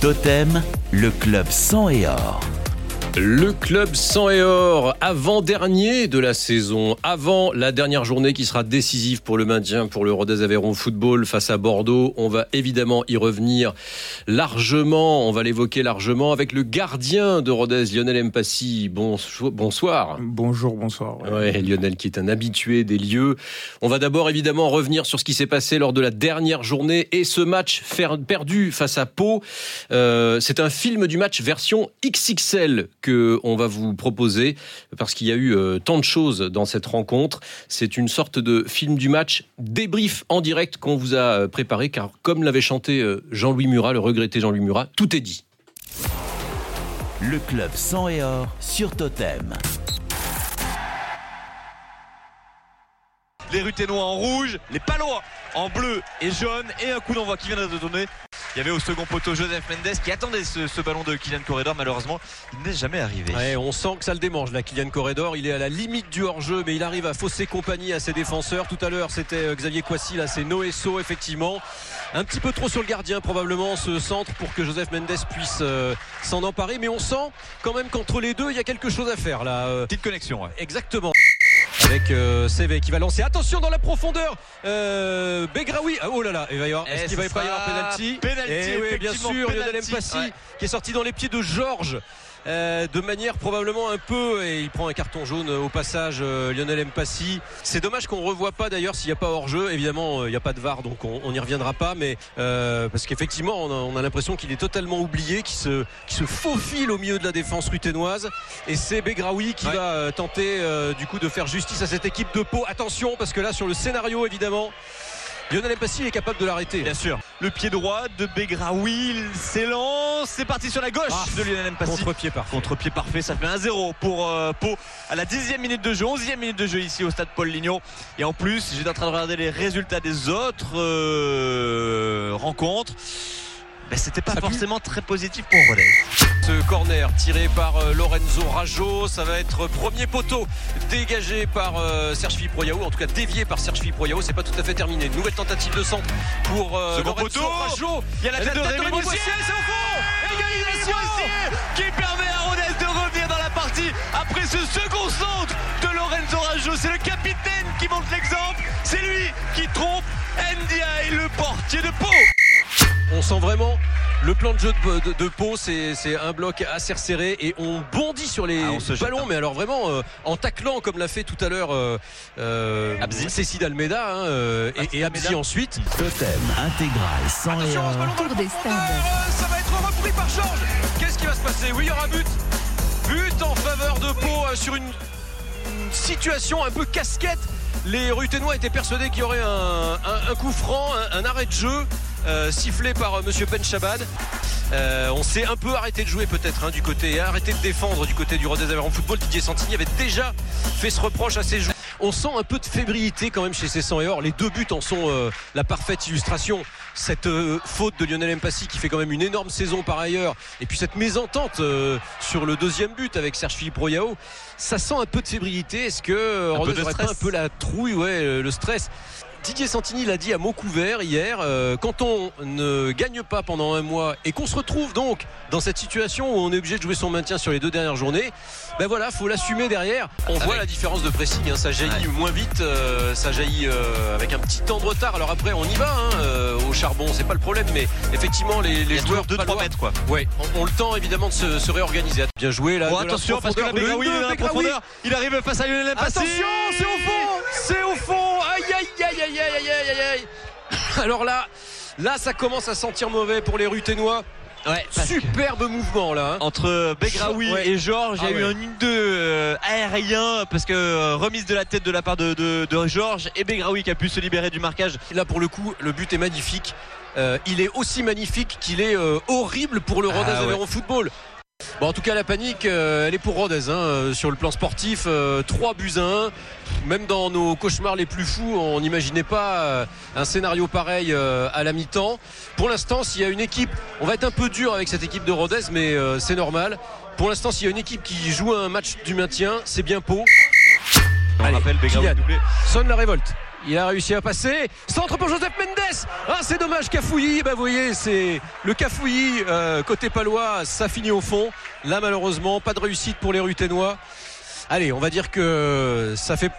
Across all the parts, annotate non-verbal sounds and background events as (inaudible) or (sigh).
Totem, le club sang et or. Le club sang et or, avant-dernier de la saison, avant la dernière journée qui sera décisive pour le maintien pour le Rodez Aveyron Football face à Bordeaux. On va évidemment y revenir largement, on va l'évoquer largement avec le gardien de Rodez, Lionel Mpassi. bonsoir. Bonjour, bonsoir. Ouais. Lionel qui est un habitué des lieux. On va d'abord évidemment revenir sur ce qui s'est passé lors de la dernière journée et ce match perdu face à Pau. Euh, c'est un film du match version XXL que on va vous proposer parce qu'il y a eu euh, tant de choses dans cette rencontre. C'est une sorte de film du match débrief en direct qu'on vous a euh, préparé car comme l'avait chanté euh, Jean-Louis Murat, le regretté Jean-Louis Murat, tout est dit. Le club sang et or sur Totem. Les Ruténois en rouge, les Palois en bleu et jaune et un coup d'envoi qui vient de donner il y avait au second poteau Joseph Mendes qui attendait ce, ballon de Kylian Corredor. Malheureusement, il n'est jamais arrivé. on sent que ça le démange là, Kylian Corredor. Il est à la limite du hors-jeu, mais il arrive à fausser compagnie à ses défenseurs. Tout à l'heure, c'était euh, Xavier Coissy, là, c'est Noesso, effectivement. Un petit peu trop sur le gardien, probablement, ce centre pour que Joseph Mendes puisse euh, s'en emparer. Mais on sent quand même qu'entre les deux, il y a quelque chose à faire là. Euh. Petite connexion, Exactement avec euh, qui va lancer. Attention dans la profondeur. Euh, Begraoui. Ah, oh là là, il va y avoir. Est-ce qu'il va y avoir penalty Penalty. Et oui, bien sûr, Lionel Mpassi qui est sorti dans les pieds de Georges. Euh, de manière probablement un peu et il prend un carton jaune au passage euh, Lionel Mpassi. C'est dommage qu'on revoit pas d'ailleurs s'il n'y a pas hors jeu évidemment euh, il n'y a pas de VAR donc on n'y reviendra pas mais parce qu'effectivement on a, l'impression qu'il est totalement oublié qu'il se, se faufile au milieu de la défense ruténoise. Et c'est Begraoui qui va tenter du coup de faire justice à cette équipe de Pau. Attention parce que là sur le scénario évidemment Lionel Mpassi est capable de l'arrêter. Bien sûr. Le pied droit de Begraoui s'élance. C'est parti sur la gauche ah, de Lionel Mpassi. Contre-pied parfait. Contre-pied parfait. Ça fait 1-0 pour euh, Pau à la 10e minute de jeu, 11e minute de jeu ici au stade Paul Ligno. Et en plus, j'étais en train de regarder les résultats des autres euh, rencontres. Mais c'était pas forcément très positif pour Rodez. Ce corner tiré par euh, Lorenzo Rajo, ça va être premier poteau dégagé par euh, Serge Fiproyao, en tout cas dévié par Serge Fiproyao, c'est pas tout à fait terminé. Nouvelle tentative de centre pour euh, Lorenzo Rajo. Il y a la tête de Rémi c'est au fond Égalisation qui permet à Rodez de revenir dans la partie après ce second centre de Lorenzo Rajo. C'est le capitaine qui montre l'exemple, c'est lui qui trompe NDI, le portier de Pau. On sent vraiment le plan de jeu de, de, Pau, c'est un bloc assez resserré et on bondit sur les ah, ballons, mais alors vraiment euh, en taclant comme l'a fait tout à l'heure euh, euh Cécile Almeida hein, euh, et, et Abzi ensuite. Totem intégral sans Attention, ballon des ça va être repris par Georges. Qu'est-ce qui va se passer? Oui, il y aura but. But en faveur de Pau sur une, situation un peu casquette. Les Ruténois étaient persuadés qu'il y aurait un, coup franc, un arrêt de jeu. Euh, sifflé par euh, Monsieur Ben euh, on s'est un peu arrêté de jouer peut-être hein, du côté, arrêté de défendre du côté du Rodez en football. Didier Santini avait déjà fait ce reproche à ses joueurs. On sent un peu de fébrilité quand même chez ces 100 et or. Les deux buts en sont la parfaite illustration. Cette faute de Lionel Mpassi qui fait quand même une énorme saison par ailleurs. Et puis cette mésentente sur le deuxième but avec Serge Philippe Royao. Ça sent un peu de fébrilité. Est-ce que Rodez aurait pas un peu la trouille, ouais, le stress? Didier Santini l'a dit à mot couvert hier, euh, quand on ne gagne pas pendant un mois et qu'on se retrouve donc dans cette situation où on est obligé de jouer son maintien sur les deux dernières journées, ben voilà, faut l'assumer derrière. On voit la différence de pressing, hein. ça jaillit moins vite, euh, ça jaillit euh, avec un petit temps de retard. Alors après, on y va hein, charbon, c'est pas le problème, mais effectivement, les, joueurs de 3 mètres quoi. Ouais, ont, le temps évidemment de se, réorganiser. Bien joué là. attention parce que il est profondeur. Il arrive face à Lionel Attention, c'est au fond, c'est au fond. Aïe aïe aïe aïe aïe aïe aïe aïe Alors là, là ça commence à sentir mauvais pour les Ruténois. Ouais, Superbe mouvement là. Hein. Entre Begraoui et Georges, il y a ah eu un 1-2 euh, aérien parce que euh, remise de la tête de la part de, de, Georges et Begraoui qui a pu se libérer du marquage. Là pour le coup, le but est magnifique. Euh, il est aussi magnifique qu'il est horrible pour le Rodez ah, Football. Bon, en tout cas, la panique, euh, elle est pour Rodez hein, euh, sur le plan sportif. 3 euh, buts à 1. Même dans nos cauchemars les plus fous, on n'imaginait pas un scénario pareil à la mi-temps. Pour l'instant, s'il y a une équipe, on va être un peu dur avec cette équipe de Rodez, mais c'est normal. Pour l'instant, s'il y a une équipe qui joue un match du maintien, c'est bien Pau. On rappelle Sonne la révolte. Il a réussi à passer. Centre pour Joseph Mendes. Ah, c'est dommage, Cafouilly. Ben, vous voyez, c'est le Cafouilly euh, côté palois. Ça finit au fond. Là, malheureusement, pas de réussite pour les Ruténois. Allez, on va dire que ça fait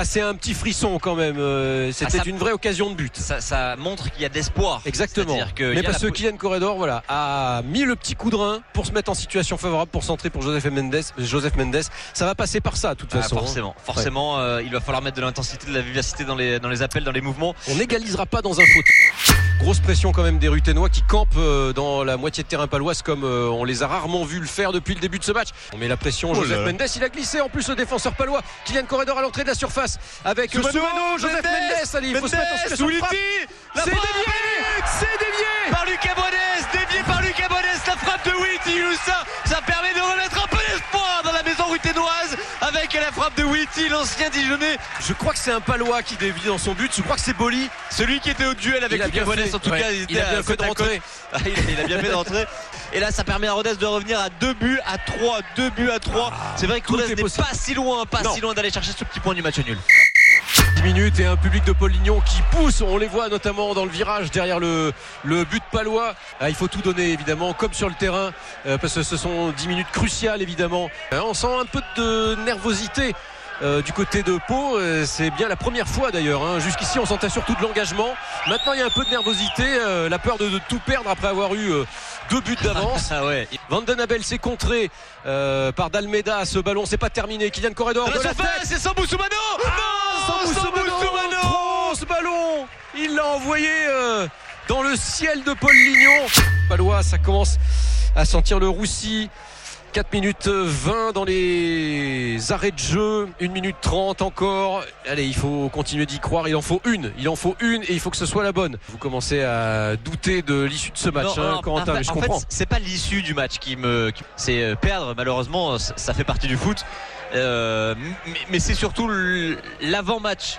passer un petit frisson quand même. Euh, C'était Ah, une vraie occasion de but. Ça, ça montre qu'il y a de l'espoir. Exactement. Que Mais a parce que la- Kylian Corredor voilà, a mis le petit coup de rein pour se mettre en situation favorable pour centrer pour Joseph Mendes. Joseph Mendes, ça va passer par ça de toute Ah, façon. hein. forcément, forcément, euh, il va falloir mettre de l'intensité, de la vivacité dans les, dans les appels, dans les mouvements. On n'égalisera pas dans un faute. Grosse pression quand même des Ruténois qui campent euh, dans la moitié de terrain paloise comme on les a rarement vus le faire depuis le début de ce match. On met la pression. Oh Joseph là. Mendes, il a glissé en plus le défenseur palois. Kylian Corredor à l'entrée de la surface avec Sous Mano, Joseph Mendes, il faut se mettre en situation de frappe. la C'est dévié C'est dévié par Lucas Bones, dévié par Lucas Bones, la frappe de Witty, ça, ça permet de remettre un peu d'espoir dans la maison ruténoise la frappe de Witty, l'ancien Dijonais, Je crois que c'est un palois qui dévie dans son but. Je crois que c'est Boli. celui qui était au duel avec Lucas fait. en tout Ouais, cas, il a bien fait de rentrer. (laughs) Ah, il, a- il a bien fait d'entrer. Et là, ça permet à Rodez de revenir à deux buts à 3, deux buts à 3. C'est vrai que Rodez est n'est pas si loin, pas Non. si loin d'aller chercher ce petit point du match nul. 10 minutes et un public de Paul Lignon qui pousse. On les voit notamment dans le virage derrière le, le but palois. Ah, il faut tout donner évidemment, comme sur le terrain, euh, parce que ce sont 10 minutes cruciales évidemment. Euh, on sent un peu de nervosité. euh, du côté de Pau, Euh, c'est bien la première fois d'ailleurs. hein. Jusqu'ici, on sentait surtout de l'engagement. Maintenant, il y a un peu de nervosité, euh, la peur de, de tout perdre après avoir eu deux buts d'avance. (laughs) Ah ouais. Van Den Abel s'est contré par Dalmeda. Ce ballon, c'est pas terminé. Kylian Corredor Dans la de la tête. c'est Sambou Soumano Non Sambou Soumano Trop, ce ballon Il l'a envoyé euh, dans le ciel de Paul Lignon. Palois, ça commence à sentir le roussi. 4 minutes 20 dans les arrêts de jeu, 1 minute 30 encore. Allez, il faut continuer d'y croire. Il en faut une. Il en faut une et il faut que ce soit la bonne. Vous commencez à douter de l'issue de ce match, Non, hein, non, Corentin, en fait- mais je en comprends. fait, c'est pas l'issue du match qui me. C'est euh, perdre, malheureusement, ça fait partie du foot. Euh, mais mais c'est surtout l'avant-match,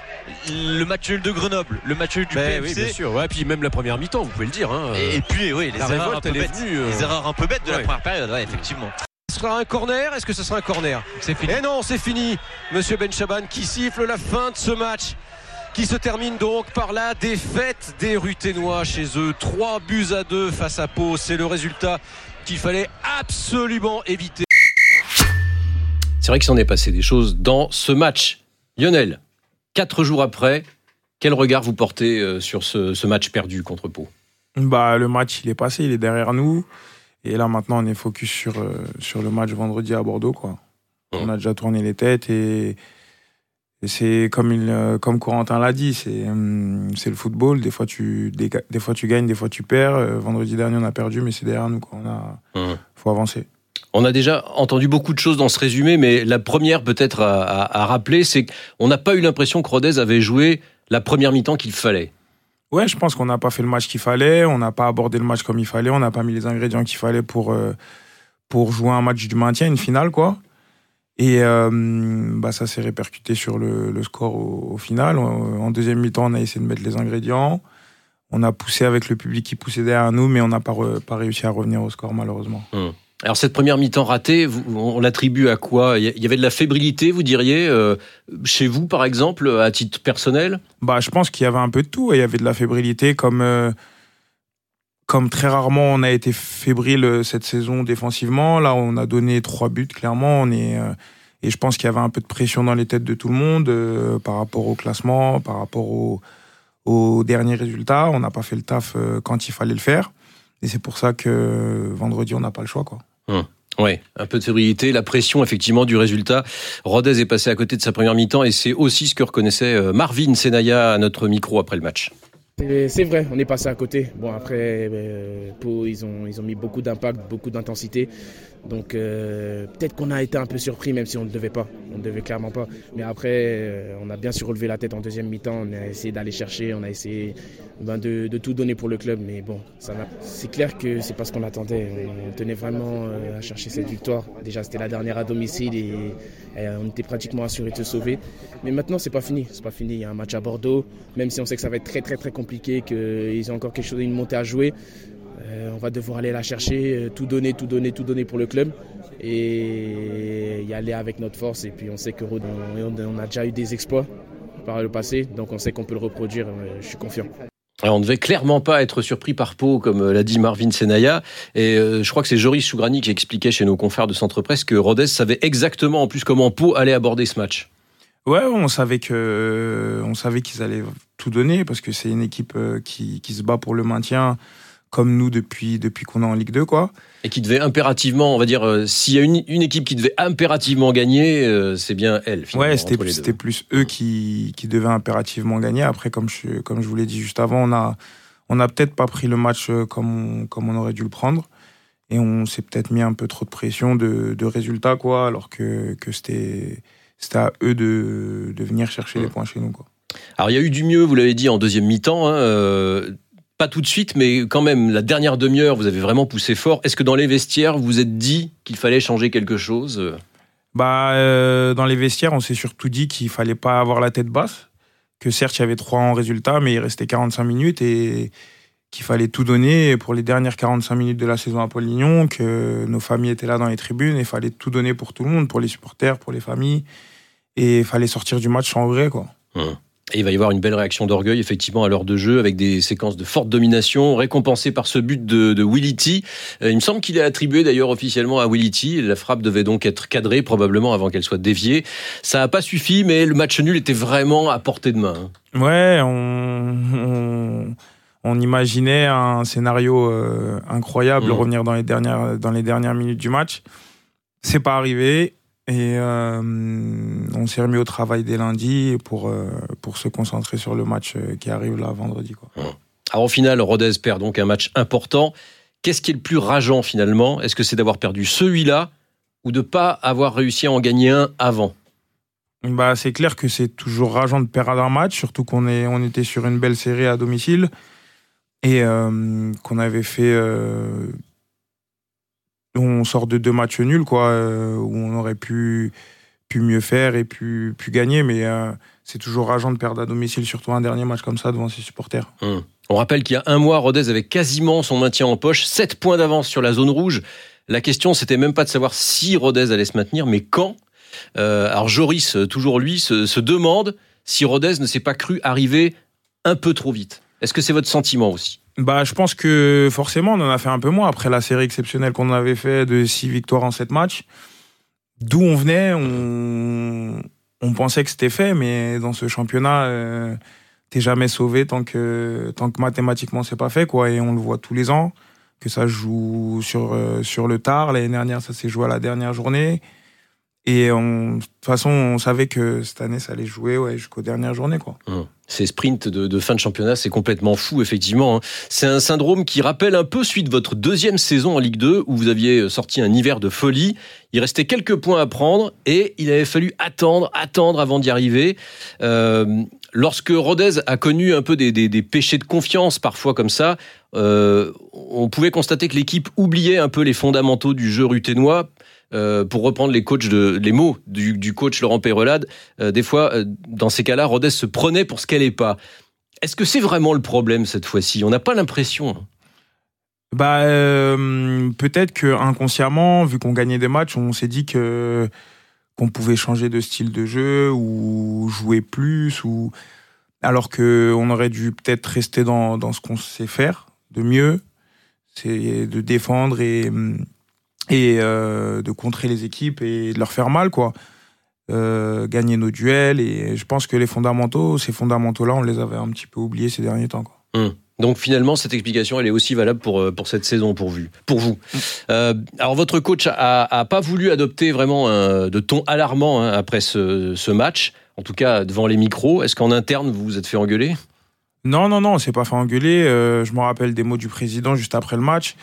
le match nul de Grenoble, le match nul du Ben oui, bien sûr. Ouais, puis même la première mi-temps, vous pouvez le dire. hein. Et, et puis, oui, les La erreurs, révolte, un peu bêtes, venue, euh, les erreurs un peu bêtes de ouais. la première période, ouais, effectivement. Ce sera un corner Est-ce que ce sera un corner? C'est fini. Eh non, c'est fini. Monsieur Ben Chaban qui siffle la fin de ce match. Qui se termine donc par la défaite des Ruténois chez eux. 3 buts à 2 face à Pau. C'est le résultat qu'il fallait absolument éviter. C'est vrai qu'il s'en est passé des choses dans ce match. Lionel, quatre jours après, quel regard vous portez euh, sur ce, ce match perdu contre Pau? Bah, le match, il est passé, il est derrière nous. Et là, maintenant, on est focus sur, euh, sur le match vendredi à Bordeaux. Quoi. On a déjà tourné les têtes et, et c'est comme, il, euh, comme Corentin l'a dit, c'est hum, c'est le football. Des fois, tu, des, des fois, tu gagnes, des fois, tu perds. Vendredi dernier, on a perdu, mais c'est derrière nous. Il Hum. faut avancer. On a déjà entendu beaucoup de choses dans ce résumé, mais la première peut-être à, à- à rappeler, c'est qu'on n'a pas eu l'impression que Rodez avait joué la première mi-temps qu'il fallait. Ouais, je pense qu'on n'a pas fait le match qu'il fallait, on n'a pas abordé le match comme il fallait, on n'a pas mis les ingrédients qu'il fallait pour, euh, pour jouer un match du maintien, une finale, quoi. Et euh, bah, ça s'est répercuté sur le, le score au, au final. En deuxième mi-temps, on a essayé de mettre les ingrédients. On a poussé avec le public qui poussait derrière nous, mais on n'a pas, pas réussi à revenir au score, malheureusement. Alors cette première mi-temps ratée, on l'attribue à quoi? Il y avait de la fébrilité, vous diriez, euh, chez vous par exemple, à titre personnel? Bah, je pense qu'il y avait un peu de tout. Il y avait de la fébrilité, comme, euh, comme très rarement on a été fébrile euh, cette saison défensivement. Là, on a donné trois buts, clairement. On est, et je pense qu'il y avait un peu de pression dans les têtes de tout le monde par rapport au classement, par rapport au- aux derniers résultats. On n'a pas fait le taf quand il fallait le faire. Et c'est pour ça que vendredi, on n'a pas le choix. Quoi. Oui, un peu de fébrilité, la pression effectivement du résultat. Rodez est passé à côté de sa première mi-temps et c'est aussi ce que reconnaissait euh, Marvin Senaya à notre micro après le match. C'est c'est vrai, on est passé à côté. Bon, après, euh, Pau, ils ont, ils ont mis beaucoup d'impact, beaucoup d'intensité. Donc, euh, peut-être qu'on a été un peu surpris, même si on ne devait pas. On ne devait clairement pas. Mais après, euh, on a bien su relever la tête en deuxième mi-temps. On a essayé d'aller chercher, on a essayé ben, de, tout donner pour le club. Mais bon, c'est clair que c'est pas ce qu'on attendait. On tenait vraiment euh, à chercher cette victoire. Déjà, c'était la dernière à domicile et, et on était pratiquement assuré de se sauver. Mais maintenant, c'est pas fini. C'est pas fini. Il y a un match à Bordeaux. Même si on sait que ça va être très, très, très compliqué, qu'ils ont encore quelque chose, une montée à jouer. Euh, on va devoir aller la chercher, euh, tout donner, tout donner, tout donner pour le club et y aller avec notre force. Et puis on sait que on, on a déjà eu des exploits. par le passé, donc on sait qu'on peut le reproduire. je suis confiant. Alors on ne devait clairement pas être surpris par Pau, comme euh, l'a dit Marvin Senaya. Et euh, je crois que c'est Joris Chougrani qui expliquait chez nos confrères de Centre Presse que Rodez savait exactement en plus comment Pau allait aborder ce match. Ouais, on savait que on savait qu'ils allaient tout donner parce que c'est une équipe qui, qui se bat pour le maintien comme nous depuis, depuis qu'on est en Ligue 2, quoi. Et qui devait impérativement, on va dire, euh, s'il y a une, une, équipe qui devait impérativement gagner, euh, c'est bien elle. Ouais, c'était plus eux qui, qui devaient impérativement gagner. Après, comme je, comme je vous l'ai dit juste avant, on a, on a peut-être pas pris le match euh, comme on, comme on aurait dû le prendre. Et on s'est peut-être mis un peu trop de pression de, de résultats, quoi, alors que, que c'était, c'était à eux de, de venir chercher les points chez nous, quoi. Alors il y a eu du mieux, vous l'avez dit, en deuxième mi-temps. Hein, pas tout de suite, mais quand même, la dernière demi-heure, vous avez vraiment poussé fort. Est-ce que dans les vestiaires, vous vous êtes dit qu'il fallait changer quelque chose Bah, euh, dans les vestiaires, on s'est surtout dit qu'il fallait pas avoir la tête basse. Que certes, il y avait trois en résultat, mais il restait 45 minutes et qu'il fallait tout donner pour les dernières 45 minutes de la saison à Polignon, que nos familles étaient là dans les tribunes et il fallait tout donner pour tout le monde, pour les supporters, pour les familles. Et il fallait sortir du match sans regret, quoi. Hum. Et il va y avoir une belle réaction d'orgueil, effectivement, à l'heure de jeu, avec des séquences de forte domination, récompensées par ce but de, de Willity. Euh, il me semble qu'il est attribué d'ailleurs officiellement à Willity. La frappe devait donc être cadrée, probablement avant qu'elle soit déviée. Ça n'a pas suffi, mais le match nul était vraiment à portée de main. Hein. Ouais, on, on, on, imaginait un scénario euh, incroyable mmh. revenir dans les dernières dans les dernières minutes du match. C'est pas arrivé. Et euh, on s'est remis au travail dès lundi pour, euh, pour se concentrer sur le match euh, qui arrive là vendredi. Quoi. Alors au final, Rodez perd donc un match important. Qu'est-ce qui est le plus rageant finalement? Est-ce que c'est d'avoir perdu celui-là ou de ne pas avoir réussi à en gagner un avant? Bah, C'est clair que c'est toujours rageant de perdre un match, surtout qu'on on était sur une belle série à domicile et qu'on avait fait on sort de deux matchs nuls, quoi, euh, où on aurait pu, mieux faire et pu, gagner, mais euh, c'est toujours rageant de perdre à domicile, surtout un dernier match comme ça devant ses supporters. Hum. On rappelle qu'il y a un mois, Rodez avait quasiment son maintien en poche, 7 points d'avance sur la zone rouge. La question, c'était même pas de savoir si Rodez allait se maintenir, mais quand. Euh, alors Joris, toujours lui, se demande si Rodez ne s'est pas cru arriver un peu trop vite. Est-ce que c'est votre sentiment aussi? Bah, je pense que forcément, on en a fait un peu moins après la série exceptionnelle qu'on avait fait de 6 victoires en 7 matchs. D'où on venait, on, pensait que c'était fait, mais dans ce championnat, euh, t'es jamais sauvé tant que, tant que mathématiquement c'est pas fait, quoi. Et on le voit tous les ans, que ça joue sur, euh, sur le tard. L'année dernière, ça s'est joué à la dernière journée. Et de toute façon, on savait que cette année, ça allait jouer ouais, jusqu'aux dernières journées. Quoi. Mmh. Ces sprints de, fin de championnat, c'est complètement fou, effectivement. Hein. C'est un syndrome qui rappelle un peu celui de votre deuxième saison en Ligue 2, où vous aviez sorti un hiver de folie. Il restait quelques points à prendre et il avait fallu attendre, attendre avant d'y arriver. Euh, lorsque Rodez a connu un peu des, des, péchés de confiance, parfois comme ça, euh, on pouvait constater que l'équipe oubliait un peu les fondamentaux du jeu ruténois euh, pour reprendre les mots du, coach Laurent Peyrelade, euh, des fois euh, dans ces cas-là, Rodez se prenait pour ce qu'elle n'est pas. Est-ce que c'est vraiment le problème cette fois-ci? On n'a pas l'impression. Hein. Bah peut-être que inconsciemment, vu qu'on gagnait des matchs, on s'est dit que qu'on pouvait changer de style de jeu ou jouer plus ou alors que on aurait dû peut-être rester dans, dans ce qu'on sait faire de mieux, c'est de défendre et et euh, de contrer les équipes et de leur faire mal, quoi. Euh, gagner nos duels. Et je pense que les fondamentaux, ces fondamentaux-là, on les avait un petit peu oubliés ces derniers temps. Quoi. Hum. Donc finalement, cette explication, elle est aussi valable pour, euh, pour cette saison pour, vous. Pour vous. Hum. alors votre coach a, a, pas voulu adopter vraiment un, de ton alarmant hein, après ce, ce, match, en tout cas devant les micros. Est-ce qu'en interne, vous vous êtes fait engueuler? Non, non, non, on s'est pas fait engueuler. je me rappelle des mots du président juste après le match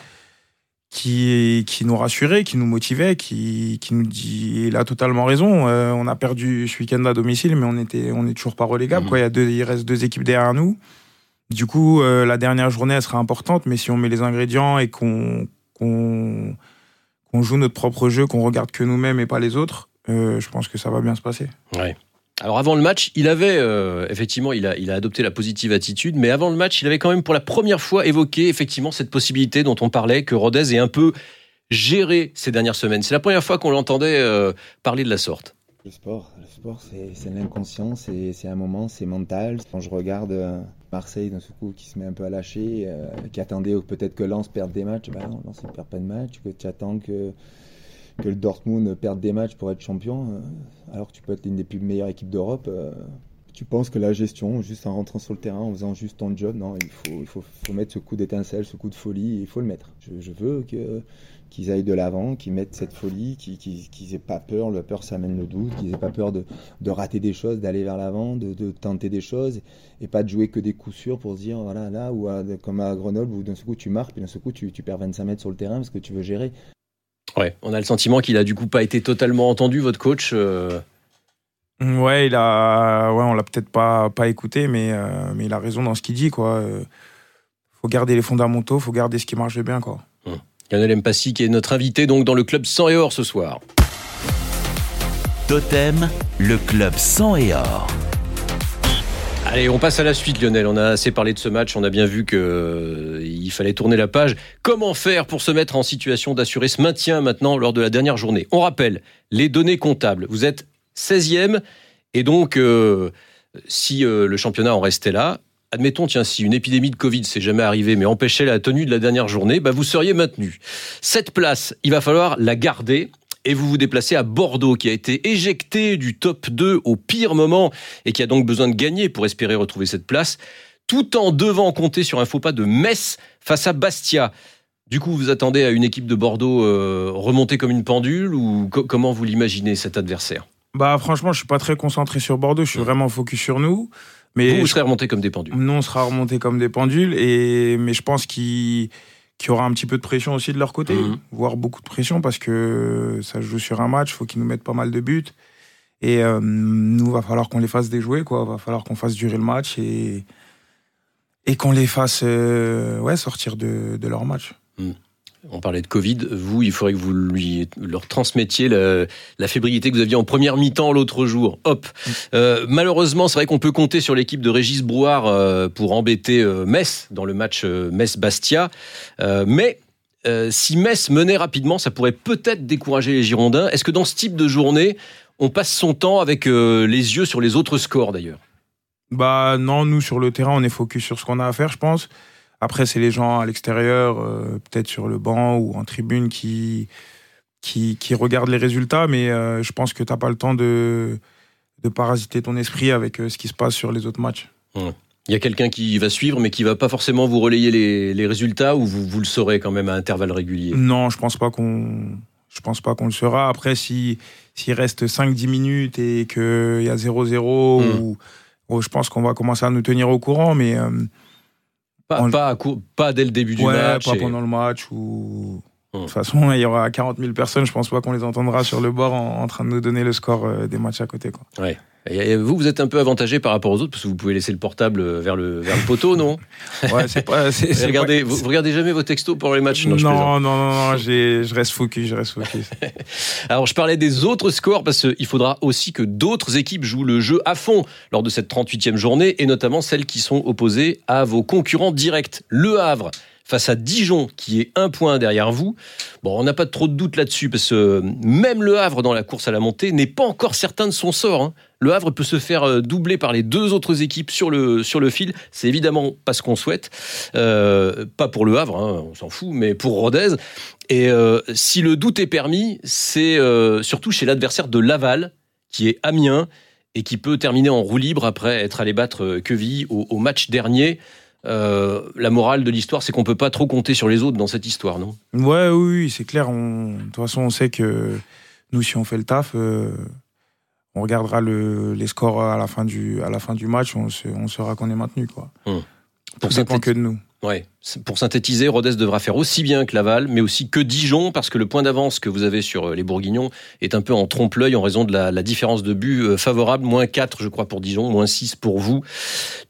qui, qui nous rassurait, qui nous motivait, qui, qui nous dit il a totalement raison. Euh, on a perdu ce week-end à domicile, mais on était on est toujours pas relégable. Mhm. Quoi. Il, y a deux, il reste deux équipes derrière nous. Du coup, euh, la dernière journée, elle sera importante, mais si on met les ingrédients et qu'on qu'on qu'on joue notre propre jeu, qu'on regarde que nous-mêmes et pas les autres, euh, je pense que ça va bien se passer. Ouais. Alors avant le match, il avait euh, effectivement, il a, il a adopté la positive attitude, mais avant le match, il avait quand même pour la première fois évoqué effectivement cette possibilité dont on parlait que Rodez ait un peu géré ces dernières semaines. C'est la première fois qu'on l'entendait euh, parler de la sorte. Le sport, le sport c'est l'inconscient, c'est un moment, c'est mental. Quand je regarde euh, Marseille d'un coup qui se met un peu à lâcher, euh, qui attendait peut-être que Lens perde des matchs, ben non, Lens ne perd pas de match, que tu attends que, que le Dortmund perde des matchs pour être champion, euh, alors que tu peux être l'une des plus meilleures équipes d'Europe. tu penses que la gestion, juste en rentrant sur le terrain, en faisant juste ton job, non, il faut, il faut, mettre ce coup d'étincelle, ce coup de folie, il faut le mettre. Je, veux que qu'ils aillent de l'avant, qu'ils mettent cette folie, qu'ils n'aient pas peur, la peur ça amène le doute, qu'ils n'aient pas peur de, rater des choses, d'aller vers l'avant, de, tenter des choses, et pas de jouer que des coups sûrs pour se dire, voilà, là, ou comme à Grenoble, où d'un coup tu marques, puis d'un coup tu, tu, perds 25 mètres sur le terrain parce que tu veux gérer. Ouais, on a le sentiment qu'il a du coup pas été totalement entendu, votre coach. Euh. Ouais, il a, ouais, on l'a peut-être pas, pas écouté, mais, euh, mais il a raison dans ce qu'il dit, quoi. Euh, faut garder les fondamentaux, faut garder ce qui marche bien, quoi. Hum. Lionel Mpassi qui est notre invité donc dans le club 100 et or ce soir. Totem, le club 100 et or. On passe à la suite, Lionel. On a assez parlé de ce match. On a bien vu qu'il euh, fallait tourner la page. Comment faire pour se mettre en situation d'assurer ce maintien maintenant lors de la dernière journée? On rappelle les données comptables. Vous êtes 16e et donc euh, si euh, le championnat en restait là, admettons, tiens, si une épidémie de Covid, c'est jamais arrivé, mais empêchait la tenue de la dernière journée, bah, vous seriez maintenu. Cette place, il va falloir la garder et vous vous déplacez à Bordeaux, qui a été éjecté du top 2 au pire moment et qui a donc besoin de gagner pour espérer retrouver cette place, tout en devant compter sur un faux pas de Metz face à Bastia. Du coup, vous attendez à une équipe de Bordeaux euh, remontée comme une pendule ou comment vous l'imaginez cet adversaire? Bah franchement, je suis pas très concentré sur Bordeaux, je suis vraiment focus sur nous. Mais vous, serez remonté comme des pendules. Nous, on sera remonté comme des pendules. Et, mais je pense qu'il y aura un petit peu de pression aussi de leur côté, mhm. voire beaucoup de pression parce que ça joue sur un match, il faut qu'ils nous mettent pas mal de buts. Et euh, nous, va falloir qu'on les fasse déjouer, quoi. Va falloir qu'on fasse durer le match et, et qu'on les fasse euh, ouais, sortir de, de leur match. Mhm on parlait de Covid, vous, il faudrait que vous lui, leur transmettiez la, fébrilité que vous aviez en première mi-temps l'autre jour. Hop. Euh, malheureusement, c'est vrai qu'on peut compter sur l'équipe de Régis Brouard euh, pour embêter euh, Metz dans le match Metz-Bastia. mais si Metz menait rapidement, ça pourrait peut-être décourager les Girondins. Est-ce que dans ce type de journée, on passe son temps avec les yeux sur les autres scores d'ailleurs? Bah non, nous sur le terrain, on est focus sur ce qu'on a à faire, je pense. Après, c'est les gens à l'extérieur, euh, peut-être sur le banc ou en tribune, qui, qui, qui regardent les résultats, mais euh, je pense que tu n'as pas le temps de, de parasiter ton esprit avec euh, ce qui se passe sur les autres matchs. Il y a quelqu'un qui va suivre, mais qui va pas forcément vous relayer les, les résultats, ou vous, vous le saurez quand même à intervalles réguliers? Non, je pense pas qu'on je pense pas qu'on le saura. Après, si s'il reste 5-10 minutes et qu'il y a 0-0, hmm. ou, je pense qu'on va commencer à nous tenir au courant, mais pas, pas, dès le début du match. Pas pendant le match ou. De toute façon, il y aura 40 000 personnes. Je pense pas qu'on les entendra sur le bord en, train de nous donner le score euh, des matchs à côté. Quoi. Ouais. Et vous, vous êtes un peu avantagé par rapport aux autres parce que vous pouvez laisser le portable vers le, vers le poteau, non (laughs) Ouais, c'est pas. regardez, Vous, regardez jamais vos textos pour les matchs Non, non, non, non, je reste focus, je reste focus. (laughs) Alors, je parlais des autres scores parce qu'il faudra aussi que d'autres équipes jouent le jeu à fond lors de cette 38e journée et notamment celles qui sont opposées à vos concurrents directs. Le Havre face à Dijon, qui est un point derrière vous. Bon, on n'a pas trop de doute là-dessus, parce que même le Havre dans la course à la montée n'est pas encore certain de son sort. Hein. Le Havre peut se faire euh, doubler par les deux autres équipes sur le, sur le fil. C'est évidemment pas ce qu'on souhaite. Euh, pas pour le Havre, hein, on s'en fout, mais pour Rodez. Et euh, si le doute est permis, c'est surtout chez l'adversaire de Laval, qui est Amiens, et qui peut terminer en roue libre après être allé battre Queville au match dernier. La morale de l'histoire, c'est qu'on peut pas trop compter sur les autres dans cette histoire, non? Ouais, oui, c'est clair. De toute façon, on sait que nous, si on fait le taf, on regardera les scores à la fin du, à la fin du match, on, on saura qu'on est maintenu. Quoi. Ça dépend que de nous. Ouais. Pour synthétiser, Rodez devra faire aussi bien que Laval, mais aussi que Dijon, parce que le point d'avance que vous avez sur euh, les Bourguignons est un peu en trompe-l'œil en raison de la, différence de but euh, favorable. Moins 4, je crois, pour Dijon, moins 6 pour vous.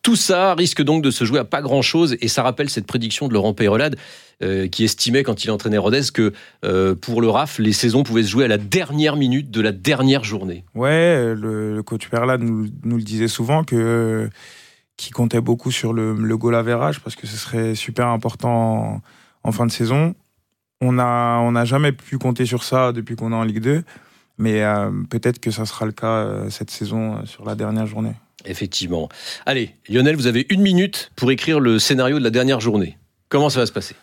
Tout ça risque donc de se jouer à pas grand-chose, et ça rappelle cette prédiction de Laurent Peyrelade, euh, qui estimait, quand il entraînait Rodez, que pour le RAF, les saisons pouvaient se jouer à la dernière minute de la dernière journée. Ouais, le, coach Peyrelade nous, nous, le disait souvent que qui comptait beaucoup sur le, le goal average parce que ce serait super important en, fin de saison. On n'a on a jamais pu compter sur ça depuis qu'on est en Ligue 2. Mais euh, peut-être que ça sera le cas euh, cette saison euh, sur la dernière journée. Effectivement. Allez, Lionel, vous avez une minute pour écrire le scénario de la dernière journée. Comment ça va se passer?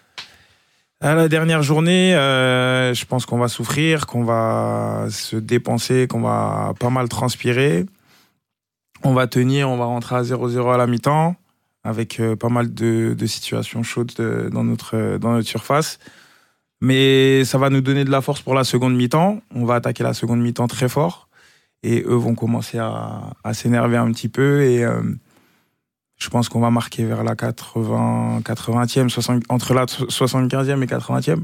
À la dernière journée, euh, je pense qu'on va souffrir, qu'on va se dépenser, qu'on va pas mal transpirer. On va tenir, on va rentrer à 0-0 à la mi-temps, avec euh, pas mal de, situations chaudes euh, dans notre, euh, dans notre surface. Mais ça va nous donner de la force pour la seconde mi-temps. On va attaquer la seconde mi-temps très fort. Et eux vont commencer à, s'énerver un petit peu. Et je pense qu'on va marquer vers la 80, 80e, 60, entre la 75e et 80e.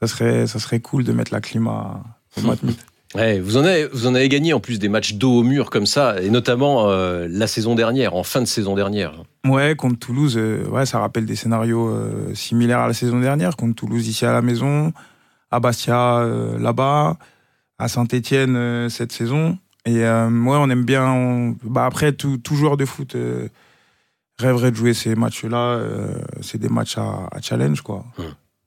Ça serait, cool de mettre la clim à, au. (laughs) Ouais, vous, en avez, vous en avez gagné en plus des matchs dos au mur comme ça, et notamment euh, la saison dernière, en fin de saison dernière. Ouais, contre Toulouse, euh, ouais, ça rappelle des scénarios euh, similaires à la saison dernière. Contre Toulouse ici à la maison, à Bastia là-bas, à Saint-Etienne cette saison. Et euh, ouais, on aime bien. on- Bah, après, tout, tout joueur de foot rêverait de jouer ces matchs-là. c'est des matchs à, à challenge, quoi. Hum.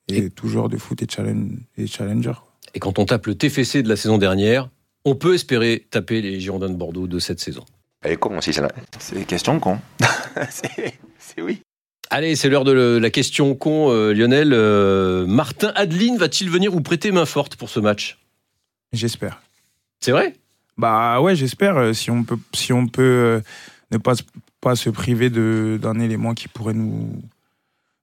Et, tout joueur de foot est, challenge, est challenger. Et quand on tape le TFC de la saison dernière, on peut espérer taper les Girondins de Bordeaux de cette saison. Elle est con aussi, celle-là. C'est question con. (laughs) c'est c'est oui. Allez, c'est l'heure de le- la question con, euh, Lionel. Euh, Martin Adeline va-t-il venir vous prêter main forte pour ce match? J'espère. C'est vrai? Bah ouais, j'espère. euh, Si on peut, si on peut euh, ne pas, se- pas se priver de- d'un élément qui pourrait nous,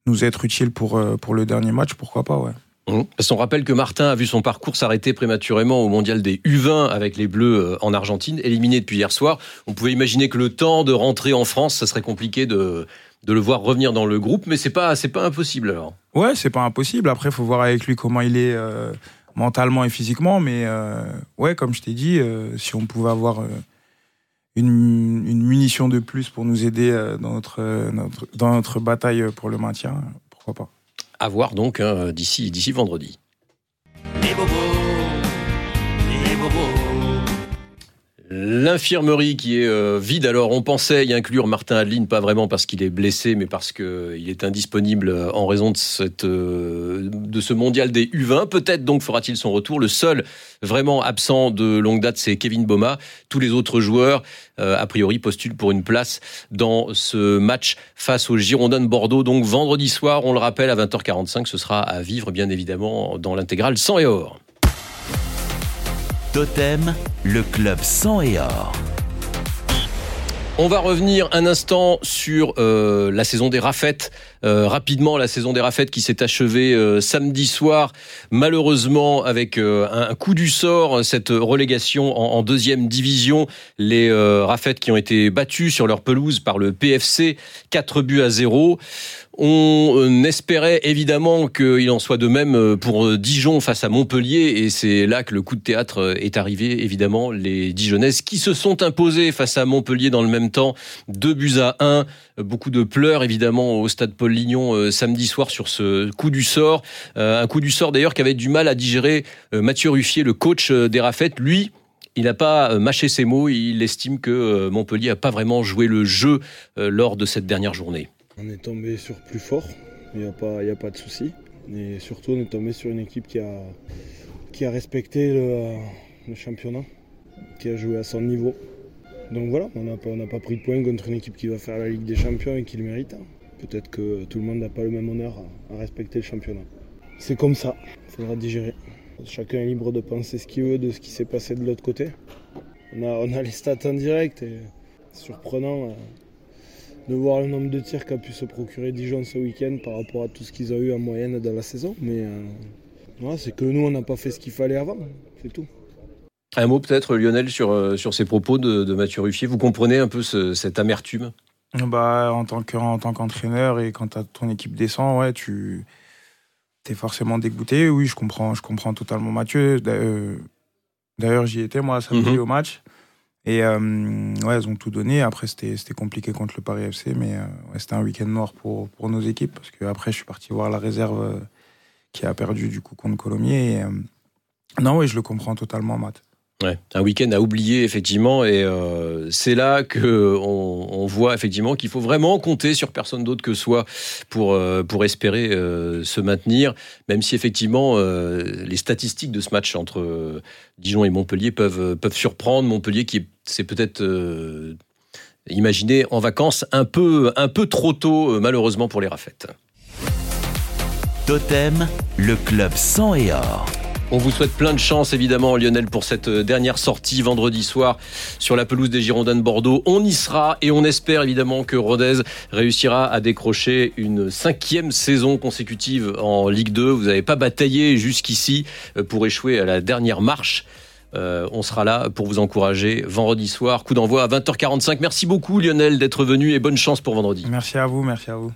nous être utile pour, euh, pour le dernier match, pourquoi pas, ouais. Mmh. Parce qu'on rappelle que Martin a vu son parcours s'arrêter prématurément au mondial des U20 avec les Bleus euh, en Argentine, éliminé depuis hier soir. On pouvait imaginer que le temps de rentrer en France, ça serait compliqué de, de le voir revenir dans le groupe, mais c'est pas, pas impossible alors. Ouais, c'est pas impossible. Après, faut voir avec lui comment il est euh, mentalement et physiquement. Mais euh, ouais, comme je t'ai dit, si on pouvait avoir une, une munition de plus pour nous aider dans, notre, notre- dans notre bataille pour le maintien, pourquoi pas. À voir donc hein, d'ici, vendredi. L'infirmerie qui est euh, vide, alors on pensait y inclure Martin Adeline, pas vraiment parce qu'il est blessé, mais parce qu'il est indisponible euh, en raison de, cette, euh, de ce mondial des U20. Peut-être donc fera-t-il son retour. Le seul vraiment absent de longue date, c'est Kevin Boma. Tous les autres joueurs, euh, a priori, postulent pour une place dans ce match face aux Girondins de Bordeaux. Donc vendredi soir, on le rappelle, à 20h45, ce sera à vivre, bien évidemment, dans l'intégrale 100 et or. Totem, le club sang et or. On va revenir un instant sur euh, la saison des Raffettes. Euh, rapidement, la saison des Raffettes qui s'est achevée euh, samedi soir, malheureusement avec un, coup du sort, cette relégation en, deuxième division. Les Raffettes qui ont été battus sur leur pelouse par le PFC, 4 buts à 0. On espérait évidemment qu'il en soit de même euh, pour euh, Dijon face à Montpellier et c'est là que le coup de théâtre euh, est arrivé. Évidemment, les Dijonnaises qui se sont imposées face à Montpellier dans le même temps, deux buts à un. Beaucoup de pleurs évidemment au stade Paul Lignon samedi soir sur ce coup du sort. Un coup du sort d'ailleurs qu'avait du mal à digérer Mathieu Ruffier, le coach des Raffettes. Lui, il n'a pas mâché ses mots. Il estime que Montpellier n'a pas vraiment joué le jeu lors de cette dernière journée. On est tombé sur plus fort, il n'y a, pas- a pas de souci. Et surtout, on est tombé sur une équipe qui a, respecté le, championnat, qui a joué à son niveau. Donc voilà, on n'a pas, pris de points contre une équipe qui va faire la Ligue des Champions et qui le mérite. Peut-être que tout le monde n'a pas le même honneur à, respecter le championnat. C'est comme ça, il faudra digérer. Chacun est libre de penser ce qu'il veut de ce qui s'est passé de l'autre côté. On a, on a les stats en direct et surprenant. De voir le nombre de tirs qu'a pu se procurer Dijon ce week-end par rapport à tout ce qu'ils ont eu en moyenne dans la saison. Mais euh, c'est que nous, on n'a pas fait ce qu'il fallait avant. C'est tout. Un mot peut-être, Lionel, sur, euh, sur ces propos de, de Mathieu Ruffier. Vous comprenez un peu ce- cette amertume? Bah, en tant que- en tant qu'entraîneur et quand ton équipe descend, ouais, tu es forcément dégoûté. Oui, je comprends, je comprends totalement Mathieu. Euh, D'ailleurs, j'y étais moi samedi Mhm. au match. Et euh, ouais, elles ont tout donné. Après, c'était compliqué contre le Paris FC, mais euh, ouais, c'était un week-end noir pour, pour nos équipes. Parce que après, je suis parti voir la réserve euh, qui a perdu du coup contre Colomiers. Et, euh, non, oui, je le comprends totalement, Matt. Un week-end à oublier effectivement et euh, c'est là que on, voit effectivement qu'il faut vraiment compter sur personne d'autre que soi pour euh, pour espérer euh, se maintenir même si effectivement les statistiques de ce match entre Dijon et Montpellier peuvent peuvent surprendre Montpellier qui c'est peut-être imaginé en vacances un peu un peu trop tôt malheureusement pour les Rafettes. Totem, le club sang et or. On vous souhaite plein de chance évidemment Lionel pour cette euh, dernière sortie vendredi soir sur la pelouse des Girondins de Bordeaux. On y sera et on espère évidemment que Rodez réussira à décrocher une cinquième saison consécutive en Ligue 2. Vous n'avez pas bataillé jusqu'ici euh, pour échouer à la dernière marche. Euh, on sera là pour vous encourager vendredi soir. Coup d'envoi à 20h45. Merci beaucoup Lionel d'être venu et bonne chance pour vendredi. Merci à vous, merci à vous.